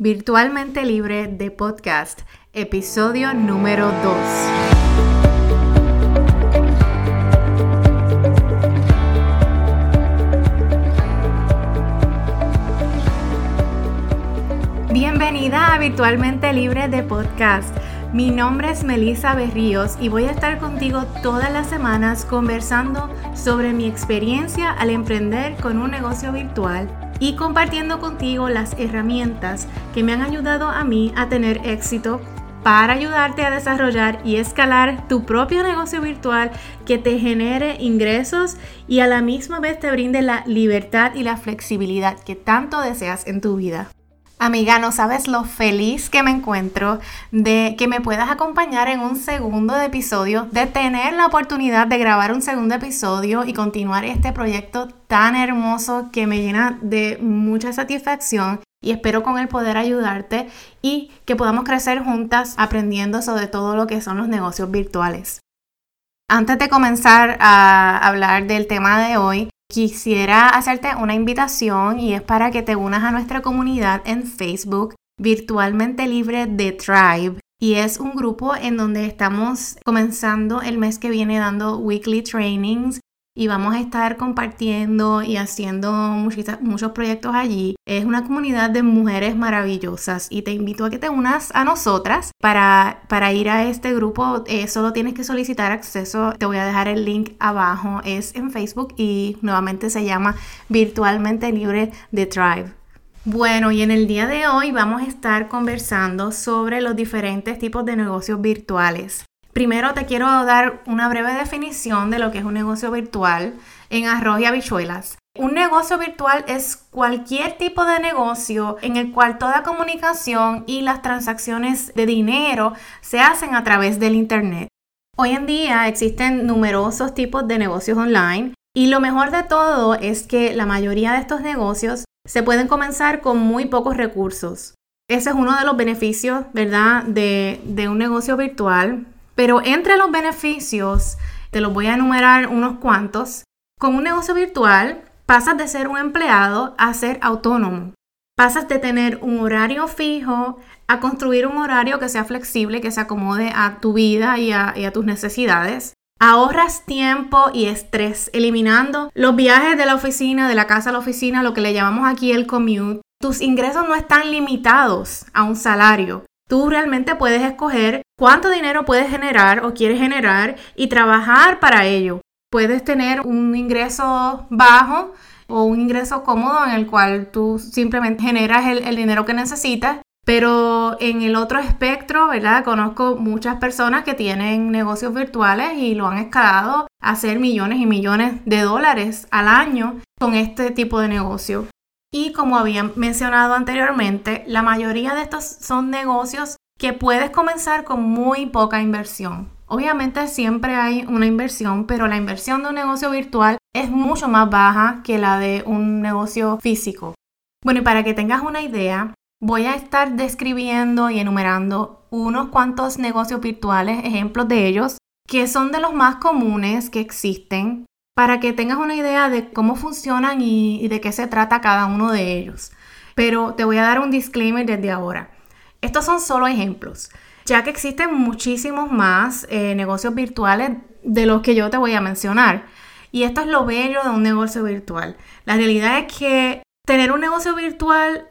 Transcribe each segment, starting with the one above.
Virtualmente Libre de Podcast, episodio número 2. Bienvenida a Virtualmente Libre de Podcast. Mi nombre es Melissa Berríos y voy a estar contigo todas las semanas conversando sobre mi experiencia al emprender con un negocio virtual y compartiendo contigo las herramientas que me han ayudado a mí a tener éxito para ayudarte a desarrollar y escalar tu propio negocio virtual que te genere ingresos y a la misma vez te brinde la libertad y la flexibilidad que tanto deseas en tu vida. Amiga, no sabes lo feliz que me encuentro de que me puedas acompañar en un segundo episodio, de tener la oportunidad de grabar un segundo episodio y continuar este proyecto tan hermoso que me llena de mucha satisfacción y espero con el poder ayudarte y que podamos crecer juntas aprendiendo sobre todo lo que son los negocios virtuales. Antes de comenzar a hablar del tema de hoy, Quisiera hacerte una invitación y es para que te unas a nuestra comunidad en Facebook virtualmente libre de Tribe. Y es un grupo en donde estamos comenzando el mes que viene dando weekly trainings y vamos a estar compartiendo y haciendo muchos, proyectos allí. Es una comunidad de mujeres maravillosas y te invito a que te unas a nosotras para, para ir a este grupo. Eh, solo tienes que solicitar acceso. Te voy a dejar el link abajo. Es en Facebook y nuevamente se llama Virtualmente Libre de Tribe. Bueno, y en el día de hoy vamos a estar conversando sobre los diferentes tipos de negocios virtuales. Primero te quiero dar una breve definición de lo que es un negocio virtual en arroz y habichuelas. Un negocio virtual es cualquier tipo de negocio en el cual toda comunicación y las transacciones de dinero se hacen a través del Internet. Hoy en día existen numerosos tipos de negocios online y lo mejor de todo es que la mayoría de estos negocios se pueden comenzar con muy pocos recursos. Ese es uno de los beneficios, ¿verdad?, de, de un negocio virtual pero entre los beneficios, te los voy a enumerar unos cuantos. Con un negocio virtual pasas de ser un empleado a ser autónomo. Pasas de tener un horario fijo a construir un horario que sea flexible, que se acomode a tu vida y a, tus necesidades. Ahorras tiempo y estrés, eliminando los viajes de la oficina, de la casa a la oficina, lo que le llamamos aquí el commute. Tus ingresos no están limitados a un salario. Tú realmente puedes escoger cuánto dinero puedes generar o quieres generar y trabajar para ello. Puedes tener un ingreso bajo o un ingreso cómodo en el cual tú simplemente generas el, dinero que necesitas pero en el otro espectro, ¿verdad? Conozco muchas personas que tienen negocios virtuales y lo han escalado a hacer millones y millones de dólares al año con este tipo de negocio. Y como había mencionado anteriormente, la mayoría de estos son negocios que puedes comenzar con muy poca inversión. Obviamente siempre hay una inversión, pero la inversión de un negocio virtual es mucho más baja que la de un negocio físico. Bueno, y para que tengas una idea, voy a estar describiendo y enumerando unos cuantos negocios virtuales, ejemplos de ellos, que son de los más comunes que existen para que tengas una idea de cómo funcionan y, de qué se trata cada uno de ellos. Pero te voy a dar un disclaimer desde ahora. Estos son solo ejemplos, ya que existen muchísimos más eh, negocios virtuales de los que yo te voy a mencionar. Y esto es lo bello de un negocio virtual. La realidad es que tener un negocio virtual,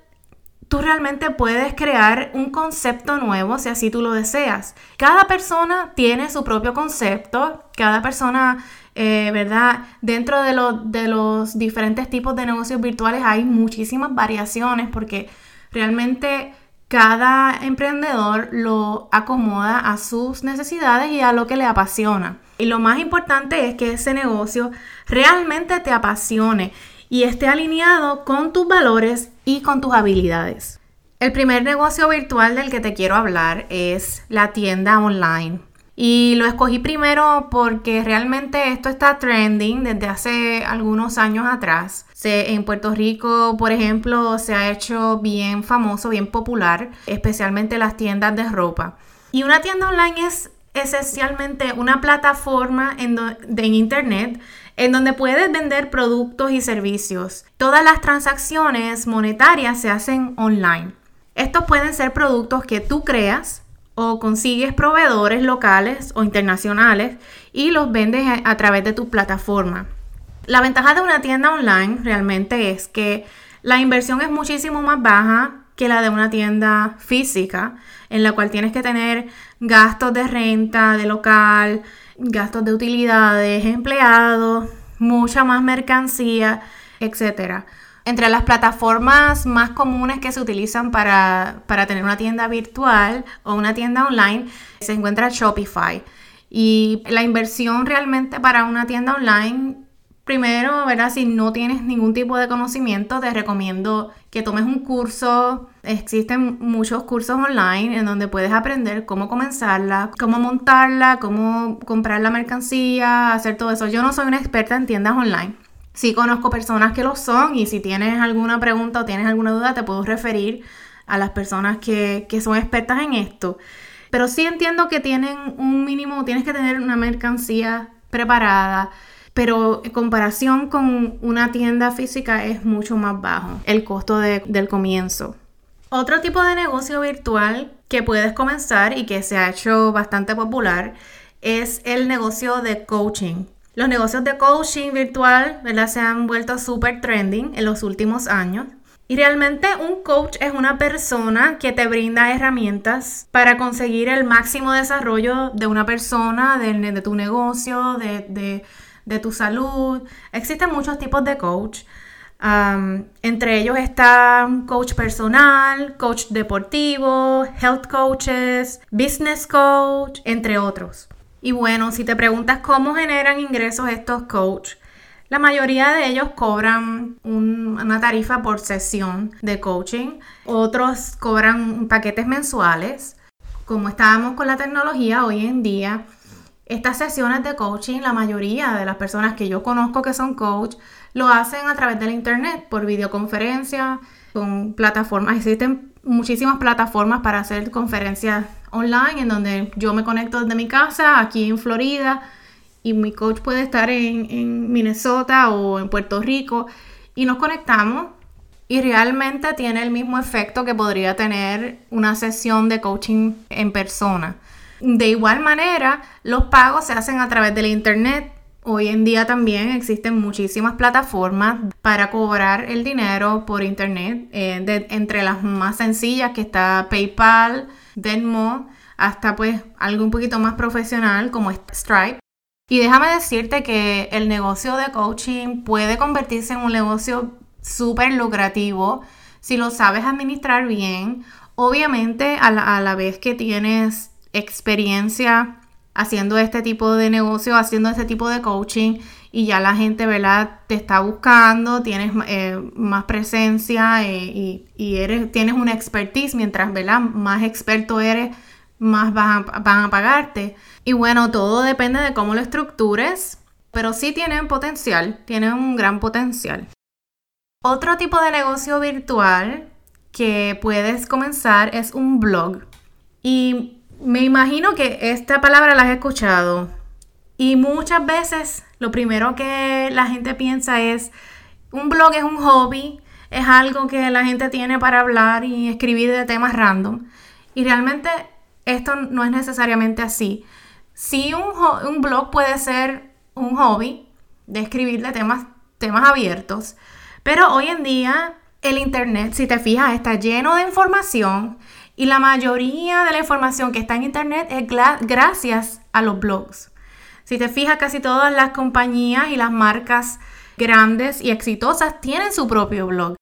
tú realmente puedes crear un concepto nuevo si así tú lo deseas. Cada persona tiene su propio concepto, cada persona eh, ¿verdad? Dentro de, de los diferentes tipos de negocios virtuales hay muchísimas variaciones porque realmente cada emprendedor lo acomoda a sus necesidades y a lo que le apasiona. Y lo más importante es que ese negocio realmente te apasione y esté alineado con tus valores y con tus habilidades. El primer negocio virtual del que te quiero hablar es la tienda online. Y lo escogí primero porque realmente esto está trending desde hace algunos años atrás. en Puerto Rico, por ejemplo, se ha hecho bien famoso, bien popular, especialmente las tiendas de ropa. Y una tienda online es esencialmente una plataforma en, en Internet en donde puedes vender productos y servicios. Todas las transacciones monetarias se hacen online. Estos pueden ser productos que tú creas o consigues proveedores locales o internacionales y los vendes a, través de tu plataforma. La ventaja de una tienda online realmente es que la inversión es muchísimo más baja que la de una tienda física, en la cual tienes que tener gastos de renta, de local, gastos de utilidades, empleados, mucha más mercancía, etc. Entre las plataformas más comunes que se utilizan para, tener una tienda virtual o una tienda online se encuentra Shopify. Y la inversión realmente para una tienda online, primero, ¿verdad? Si no tienes ningún tipo de conocimiento, te recomiendo que tomes un curso. Existen muchos cursos online en donde puedes aprender cómo comenzarla, cómo montarla, cómo comprar la mercancía, hacer todo eso. Yo no soy una experta en tiendas online Sí conozco personas que lo son y si tienes alguna pregunta o tienes alguna duda te puedo referir a las personas que, son expertas en esto. Pero sí entiendo que tienen un mínimo, tienes que tener una mercancía preparada, pero en comparación con una tienda física es mucho más bajo el costo del comienzo. Otro tipo de negocio virtual que puedes comenzar y que se ha hecho bastante popular es el negocio de coaching. Los negocios de coaching virtual ¿verdad? se han vuelto súper trending en los últimos años. Y realmente un coach es una persona que te brinda herramientas para conseguir el máximo desarrollo de una persona, de, tu negocio, de, tu salud. Existen muchos tipos de coach. entre ellos está coach personal, coach deportivo, health coaches, business coach, entre otros. Y bueno, si te preguntas cómo generan ingresos estos coaches, la mayoría de ellos cobran una tarifa por sesión de coaching, otros cobran paquetes mensuales. Como estábamos con la tecnología hoy en día, estas sesiones de coaching, la mayoría de las personas que yo conozco que son coach, lo hacen a través del internet, por videoconferencia, con plataformas. Existen muchísimas plataformas para hacer conferencias online en donde yo me conecto desde mi casa aquí en Florida y mi coach puede estar en, Minnesota o en Puerto Rico y nos conectamos y realmente tiene el mismo efecto que podría tener una sesión de coaching en persona. De igual manera, los pagos se hacen a través del internet. Hoy en día también existen muchísimas plataformas para cobrar el dinero por internet, eh, entre las más sencillas que está PayPal, Venmo, hasta pues algo un poquito más profesional como Stripe. Y déjame decirte que el negocio de coaching puede convertirse en un negocio súper lucrativo si lo sabes administrar bien. Obviamente a la, a la vez que tienes experiencia haciendo este tipo de negocio, haciendo este tipo de coaching y ya la gente, ¿verdad? Te está buscando, tienes eh, más presencia eh, y, eres, tienes una expertise, mientras, ¿verdad? Más experto eres, más van a, van a pagarte. Y bueno, todo depende de cómo lo estructures, pero sí tienen potencial, tienen un gran potencial. Otro tipo de negocio virtual que puedes comenzar es un blog. Y me imagino que esta palabra la has escuchado. Y muchas veces lo primero que la gente piensa es, un blog es un hobby, es algo que la gente tiene para hablar y escribir de temas random. Y realmente esto no es necesariamente así. Sí, un, un blog puede ser un hobby de escribir de temas, temas abiertos, pero hoy en día el Internet, si te fijas, está lleno de información y la mayoría de la información que está en Internet es gracias a los blogs. Si te fijas, casi todas las compañías y las marcas grandes y exitosas tienen su propio blog.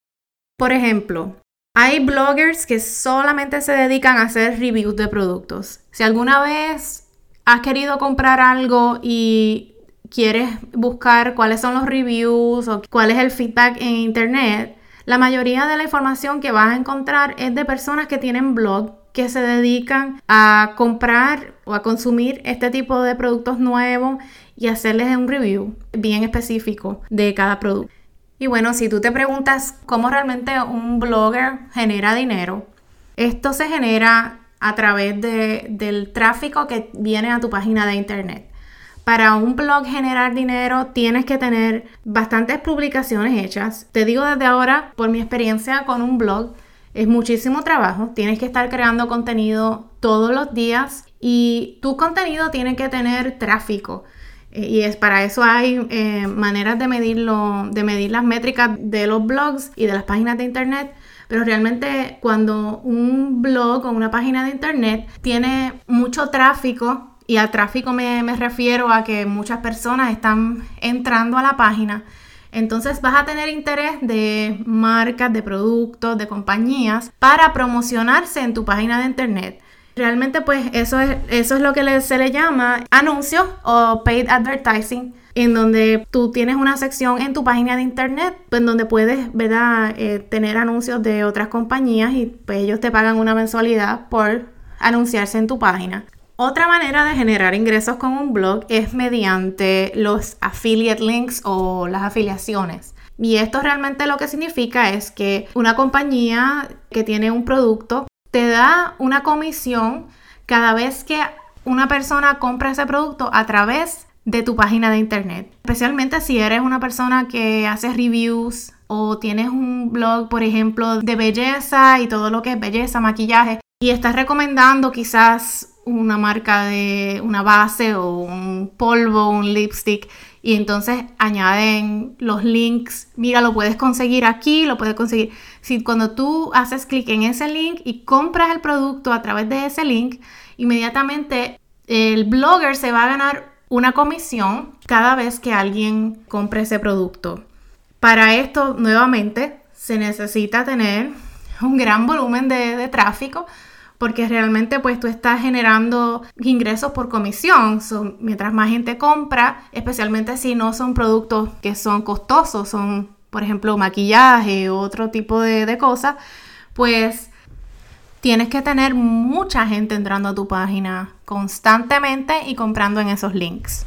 Por ejemplo, hay bloggers que solamente se dedican a hacer reviews de productos. Si alguna vez has querido comprar algo y quieres buscar cuáles son los reviews o cuál es el feedback en internet, la mayoría de la información que vas a encontrar es de personas que tienen blog que se dedican a comprar o a consumir este tipo de productos nuevos y hacerles un review bien específico de cada producto. Y bueno, si tú te preguntas cómo realmente un blogger genera dinero, esto se genera a través del tráfico que viene a tu página de internet. Para un blog generar dinero tienes que tener bastantes publicaciones hechas. Te digo desde ahora, por mi experiencia con un blog, Es muchísimo trabajo, tienes que estar creando contenido todos los días y tu contenido tiene que tener tráfico. Eh, y es para eso hay eh, maneras de medirlo, de medir las métricas de los blogs y de las páginas de internet. Pero realmente cuando un blog o una página de internet tiene mucho tráfico, y al tráfico me, refiero a que muchas personas están entrando a la página, entonces vas a tener interés de marcas, de productos, de compañías para promocionarse en tu página de internet. Realmente pues eso es, eso es lo que se le llama anuncio o paid advertising en donde tú tienes una sección en tu página de internet pues, en donde puedes. Eh, tener anuncios de otras compañías y pues ellos te pagan una mensualidad por anunciarse en tu página. Otra manera de generar ingresos con un blog es mediante los affiliate links o las afiliaciones. Y esto realmente lo que significa es que una compañía que tiene un producto te da una comisión cada vez que una persona compra ese producto a través de tu página de internet. Especialmente si eres una persona que hace reviews o tienes un blog, por ejemplo, de belleza y todo lo que es belleza, maquillaje, y estás recomendando quizás una marca de una base o un polvo, un lipstick y entonces añaden los links, mira, lo puedes conseguir aquí, lo puedes conseguir. Si cuando tú haces clic en ese link y compras el producto a través de ese link, inmediatamente el blogger se va a ganar una comisión cada vez que alguien compre ese producto. Para esto, nuevamente, se necesita tener un gran volumen de, de tráfico porque realmente pues tú estás generando ingresos por comisión. mientras más gente compra, especialmente si no son productos que son costosos, son por ejemplo maquillaje otro tipo de, de cosas, pues tienes que tener mucha gente entrando a tu página constantemente y comprando en esos links.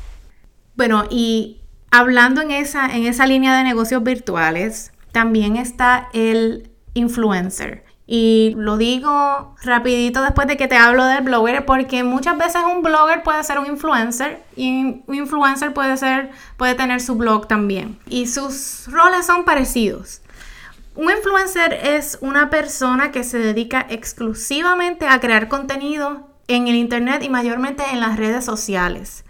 Bueno, y hablando en esa, en esa línea de negocios virtuales, también está el influencer. Y lo digo rapidito después de que te hablo del blogger, porque muchas veces un blogger puede ser un influencer y un influencer puede ser, puede tener su blog también. Y sus roles son parecidos. Un influencer es una persona que se dedica exclusivamente a crear contenido en el internet y mayormente en las redes sociales.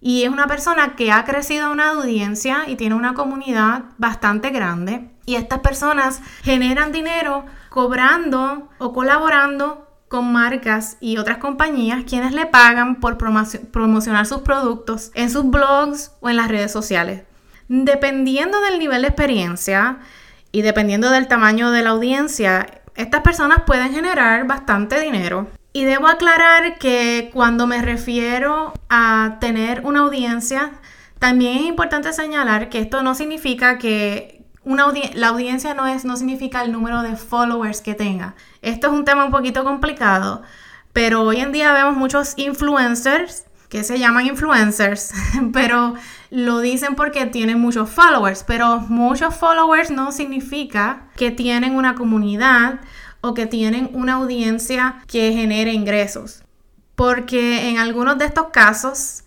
Y es una persona que ha crecido una audiencia y tiene una comunidad bastante grande. Y estas personas generan dinero cobrando o colaborando con marcas y otras compañías quienes le pagan por promocionar sus productos en sus blogs o en las redes sociales. Dependiendo del nivel de experiencia y dependiendo del tamaño de la audiencia, estas personas pueden generar bastante dinero. Y debo aclarar que cuando me refiero a tener una audiencia, también es importante señalar que esto no significa que la audiencia no, es, no significa el número de followers que tenga. Esto es un tema un poquito complicado, pero hoy en día vemos muchos influencers que se llaman influencers, pero lo dicen porque tienen muchos followers, pero muchos followers no significa que tienen una comunidad o que tienen una audiencia que genere ingresos. Porque en algunos de estos casos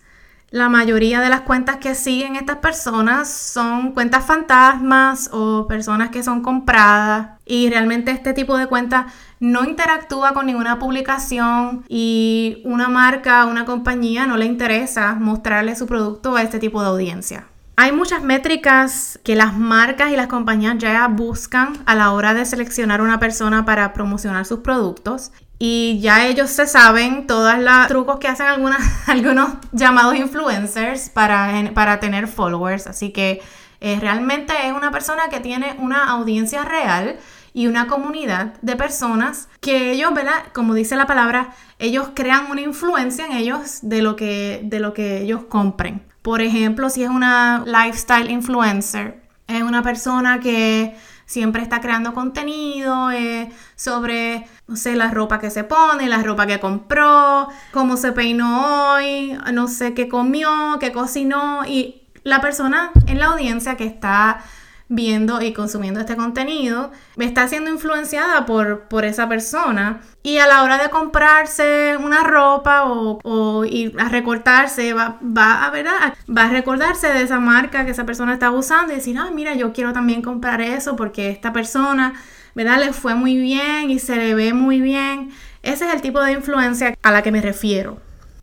la mayoría de las cuentas que siguen estas personas son cuentas fantasmas o personas que son compradas y realmente este tipo de cuenta no interactúa con ninguna publicación y una marca, una compañía no le interesa mostrarle su producto a este tipo de audiencia. Hay muchas métricas que las marcas y las compañías ya buscan a la hora de seleccionar una persona para promocionar sus productos y ya ellos se saben todos los trucos que hacen algunos llamados influencers para, para tener followers. Así que eh, realmente es una persona que tiene una audiencia real y una comunidad de personas que ellos, ¿verdad? Como dice la palabra, ellos crean una influencia en ellos de lo que, de lo que ellos compren. Por ejemplo, si es una lifestyle influencer, es una persona que siempre está creando contenido eh, sobre, no sé, la ropa que se pone, la ropa que compró, cómo se peinó hoy, no sé qué comió, qué cocinó y la persona en la audiencia que está viendo y consumiendo este contenido, está siendo influenciada por, por esa persona. Y a la hora de comprarse una ropa o, ir a recortarse, va, va, a va a recordarse de esa marca que esa persona está usando y decir, ah, mira, yo quiero también comprar eso porque esta persona ¿verdad? Le fue muy bien y se le ve muy bien. Ese es el tipo de influencia a la que me refiero.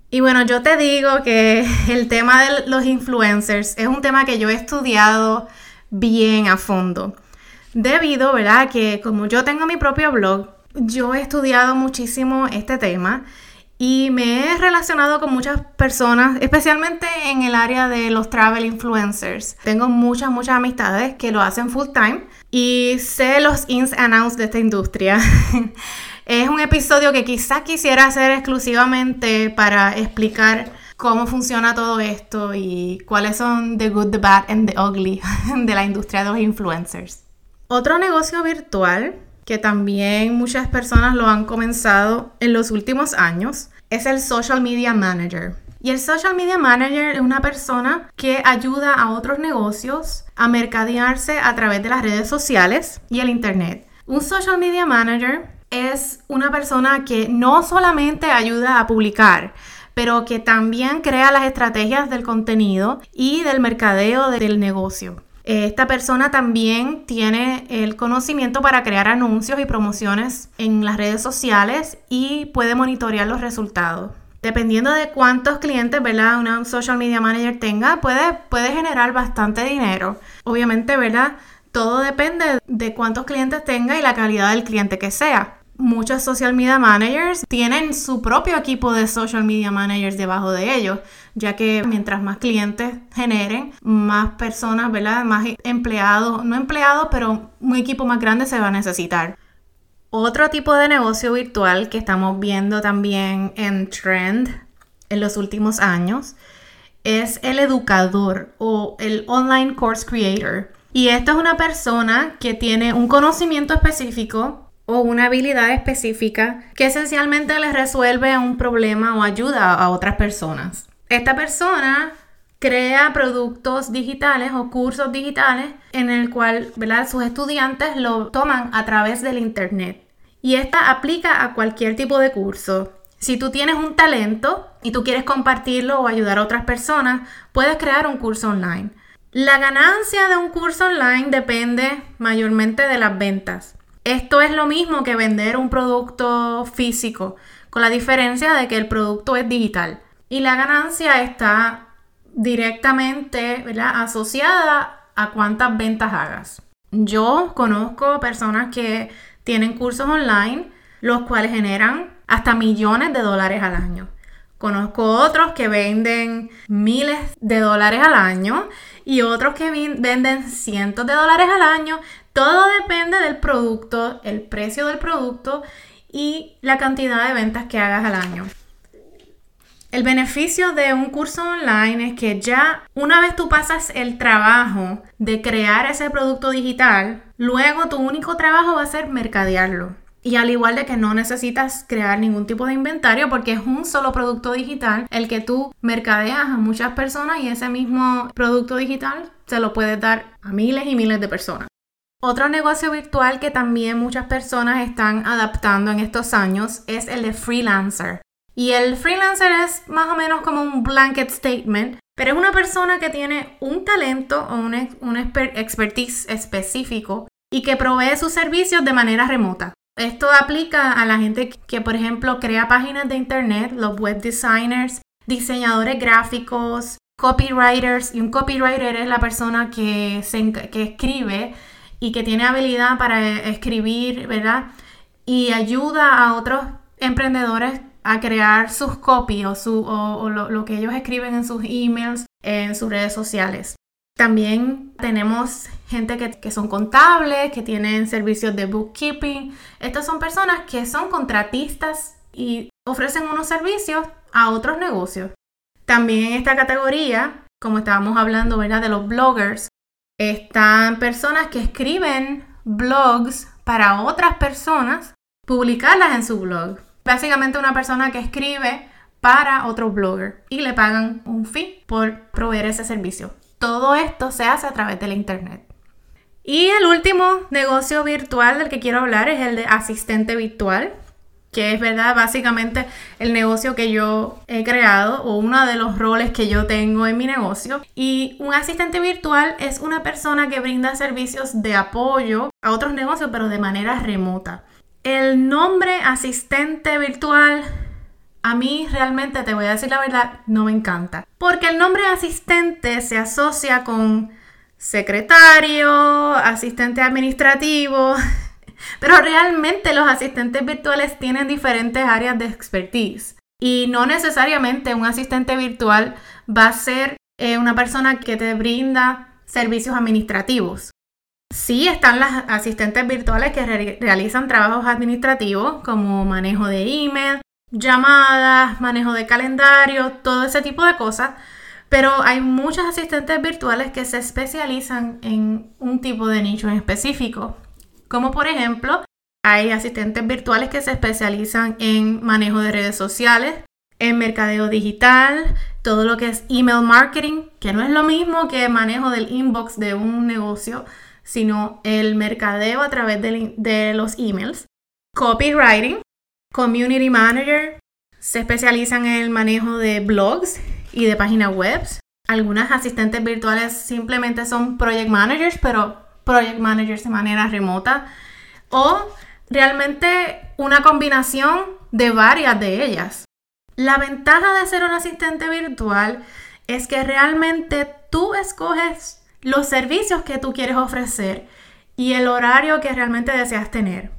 Y bueno, yo te digo que el tema de los influencers es un tema que yo he estudiado bien a fondo. Debido, ¿verdad? Que como yo tengo mi propio blog, yo he estudiado muchísimo este tema y me he relacionado con muchas personas, especialmente en el área de los travel influencers. Tengo muchas, muchas amistades que lo hacen full time y sé los ins and outs de esta industria. es un episodio que quizás quisiera hacer exclusivamente para explicar cómo funciona todo esto y cuáles son the good, the bad and the ugly de la industria de los influencers. Otro negocio virtual que también muchas personas lo han comenzado en los últimos años, es el Social Media Manager. Y el Social Media Manager es una persona que ayuda a otros negocios a mercadearse a través de las redes sociales y el Internet. Un Social Media Manager es una persona que no solamente ayuda a publicar, pero que también crea las estrategias del contenido y del mercadeo del negocio. Esta persona también tiene el conocimiento para crear anuncios y promociones en las redes sociales y puede monitorear los resultados. Dependiendo de cuántos clientes, ¿verdad? Una social media manager tenga, puede, puede generar bastante dinero. Obviamente, ¿verdad? Todo depende de cuántos clientes tenga y la calidad del cliente que sea muchos social media managers tienen su propio equipo de social media managers debajo de ellos, ya que mientras más clientes generen, más personas, ¿verdad? Más empleados, no empleados, pero un equipo más grande se va a necesitar. Otro tipo de negocio virtual que estamos viendo también en trend en los últimos años es el educador o el online course creator. Y esto es una persona que tiene un conocimiento específico o una habilidad específica que esencialmente les resuelve un problema o ayuda a otras personas. Esta persona crea productos digitales o cursos digitales en el cual sus estudiantes lo toman a través del internet. Y esta aplica a cualquier tipo de curso. Si tú tienes un talento y tú quieres compartirlo o ayudar a otras personas, puedes crear un curso online. La ganancia de un curso online depende mayormente de las ventas. Esto es lo mismo que vender un producto físico, con la diferencia de que el producto es digital y la ganancia está directamente asociada a cuántas ventas hagas. Yo conozco personas que tienen cursos online, los cuales generan hasta millones de dólares al año. Conozco otros que venden miles de dólares al año y otros que venden cientos de dólares al año todo depende del producto, el precio del producto y la cantidad de ventas que hagas al año. El beneficio de un curso online es que ya una vez tú pasas el trabajo de crear ese producto digital, luego tu único trabajo va a ser mercadearlo. Y al igual de que no necesitas crear ningún tipo de inventario porque es un solo producto digital el que tú mercadeas a muchas personas y ese mismo producto digital se lo puedes dar a miles y miles de personas. Otro negocio virtual que también muchas personas están adaptando en estos años es el de freelancer. Y el freelancer es más o menos como un blanket statement, pero es una persona que tiene un talento o un, expertise específico y que provee sus servicios de manera remota. Esto aplica a la gente que, por ejemplo, crea páginas de internet, los web designers, diseñadores gráficos, copywriters. Y un copywriter es la persona que, se, que escribe y que tiene habilidad para escribir, ¿verdad? Y ayuda a otros emprendedores a crear sus copies o, lo, que ellos escriben en sus emails, en sus redes sociales. También tenemos gente que, que, son contables, que tienen servicios de bookkeeping. Estas son personas que son contratistas y ofrecen unos servicios a otros negocios. También en esta categoría, como estábamos hablando, ¿verdad? De los bloggers, están personas que escriben blogs para otras personas, publicarlas en su blog. Básicamente una persona que escribe para otro blogger y le pagan un fee por proveer ese servicio. Todo esto se hace a través del Internet. Y el último negocio virtual del que quiero hablar es el de asistente virtual. Que es verdad básicamente el negocio que yo he creado o uno de los roles que yo tengo en mi negocio. Y un asistente virtual es una persona que brinda servicios de apoyo a otros negocios pero de manera remota. El nombre asistente virtual a mí realmente, te voy a decir la verdad, no me encanta. Porque el nombre asistente se asocia con secretario, asistente administrativo, pero realmente los asistentes virtuales tienen diferentes áreas de expertise. Y no necesariamente un asistente virtual va a ser eh, una persona que te brinda servicios administrativos. Sí están las asistentes virtuales que realizan trabajos administrativos como manejo de email, llamadas, manejo de calendario, todo ese tipo de cosas. Pero hay muchos asistentes virtuales que se especializan en un tipo de nicho en específico. Como por ejemplo, hay asistentes virtuales que se especializan en manejo de redes sociales, en mercadeo digital, todo lo que es email marketing, que no es lo mismo que manejo del inbox de un negocio, sino el mercadeo a través de, los emails. Copywriting, community manager, se especializan en el manejo de blogs y de páginas web. Algunas asistentes virtuales simplemente son project managers, pero project managers de manera remota. O realmente una combinación de varias de ellas. La ventaja de ser un asistente virtual es que realmente tú escoges los servicios que tú quieres ofrecer y el horario que realmente deseas tener.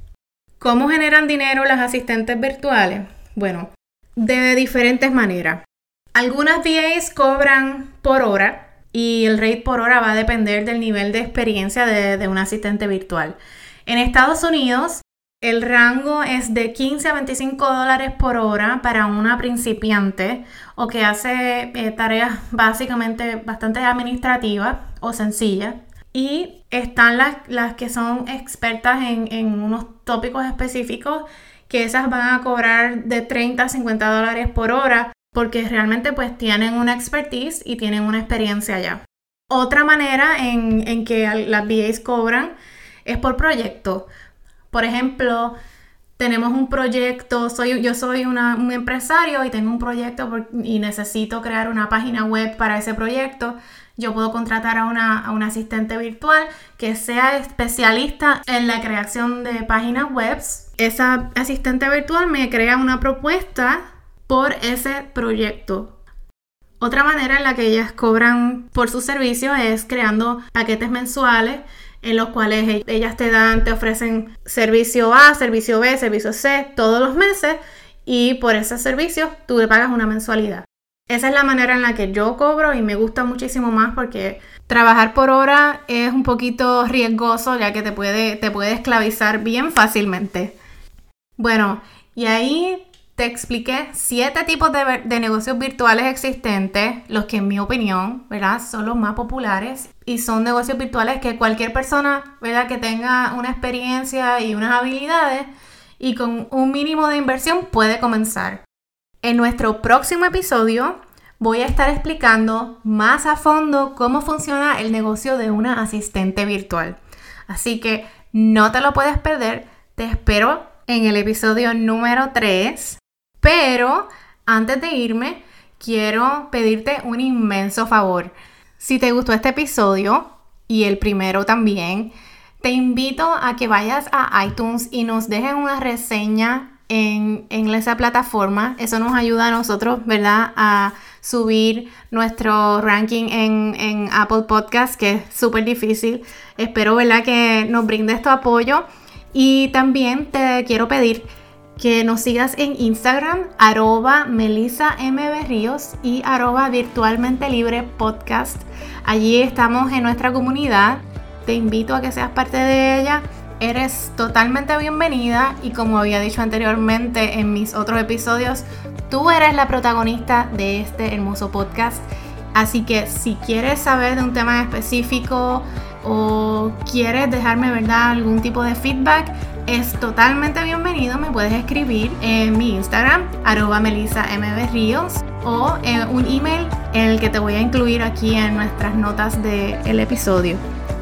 ¿Cómo generan dinero las asistentes virtuales? Bueno, de diferentes maneras. Algunas VAs cobran por hora y el rate por hora va a depender del nivel de experiencia de, un asistente virtual. En Estados Unidos, el rango es de 15 a 25 dólares por hora para una principiante o que hace eh, tareas básicamente bastante administrativas o sencillas. Y están las, las que son expertas en, en, unos tópicos específicos, que esas van a cobrar de 30 a 50 dólares por hora, porque realmente pues tienen una expertise y tienen una experiencia ya. Otra manera en, en que las VAs cobran es por proyecto. Por ejemplo, tenemos un proyecto, soy, yo soy un empresario y tengo un proyecto y necesito crear una página web para ese proyecto yo puedo contratar a una, asistente virtual que sea especialista en la creación de páginas web. Esa asistente virtual me crea una propuesta por ese proyecto. Otra manera en la que ellas cobran por sus servicios es creando paquetes mensuales en los cuales e-, ellas te dan, te ofrecen servicio A, servicio B, servicio C todos los meses y por ese servicio tú le pagas una mensualidad. Esa es la manera en la que yo cobro y me gusta muchísimo más porque trabajar por hora es un poquito riesgoso ya que te puede, te puede esclavizar bien fácilmente. Bueno, y ahí te expliqué siete tipos de, negocios virtuales existentes, los que en mi opinión, ¿verdad? Son los más populares y son negocios virtuales que cualquier persona, ¿verdad? Que tenga una experiencia y unas habilidades y con un mínimo de inversión puede comenzar. En nuestro próximo episodio voy a estar explicando más a fondo cómo funciona el negocio de una asistente virtual. Así que no te lo puedes perder. Te espero en el episodio número 3. Pero antes de irme, quiero pedirte un inmenso favor. Si te gustó este episodio y el primero también, te invito a que vayas a iTunes y nos dejen una reseña en, esa plataforma. Eso nos ayuda a nosotros, ¿verdad? A subir nuestro ranking en, Apple Podcast, que es súper difícil. Espero, ¿verdad? Que nos brindes tu apoyo. Y también te quiero pedir que nos sigas en Instagram, arroba Melissa M. Berríos y arroba virtualmente libre podcast. Allí estamos en nuestra comunidad. Te invito a que seas parte de ella eres totalmente bienvenida y como había dicho anteriormente en mis otros episodios, tú eres la protagonista de este hermoso podcast. Así que si quieres saber de un tema específico o quieres dejarme verdad algún tipo de feedback, es totalmente bienvenido. Me puedes escribir en mi Instagram, arroba Melissa o en un email en el que te voy a incluir aquí en nuestras notas del episodio.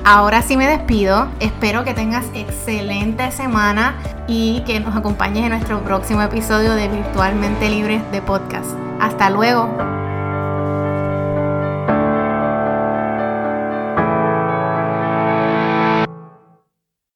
Ahora sí me despido. Espero que tengas excelente semana y que nos acompañes en nuestro próximo episodio de Virtualmente Libres de Podcast. Hasta luego.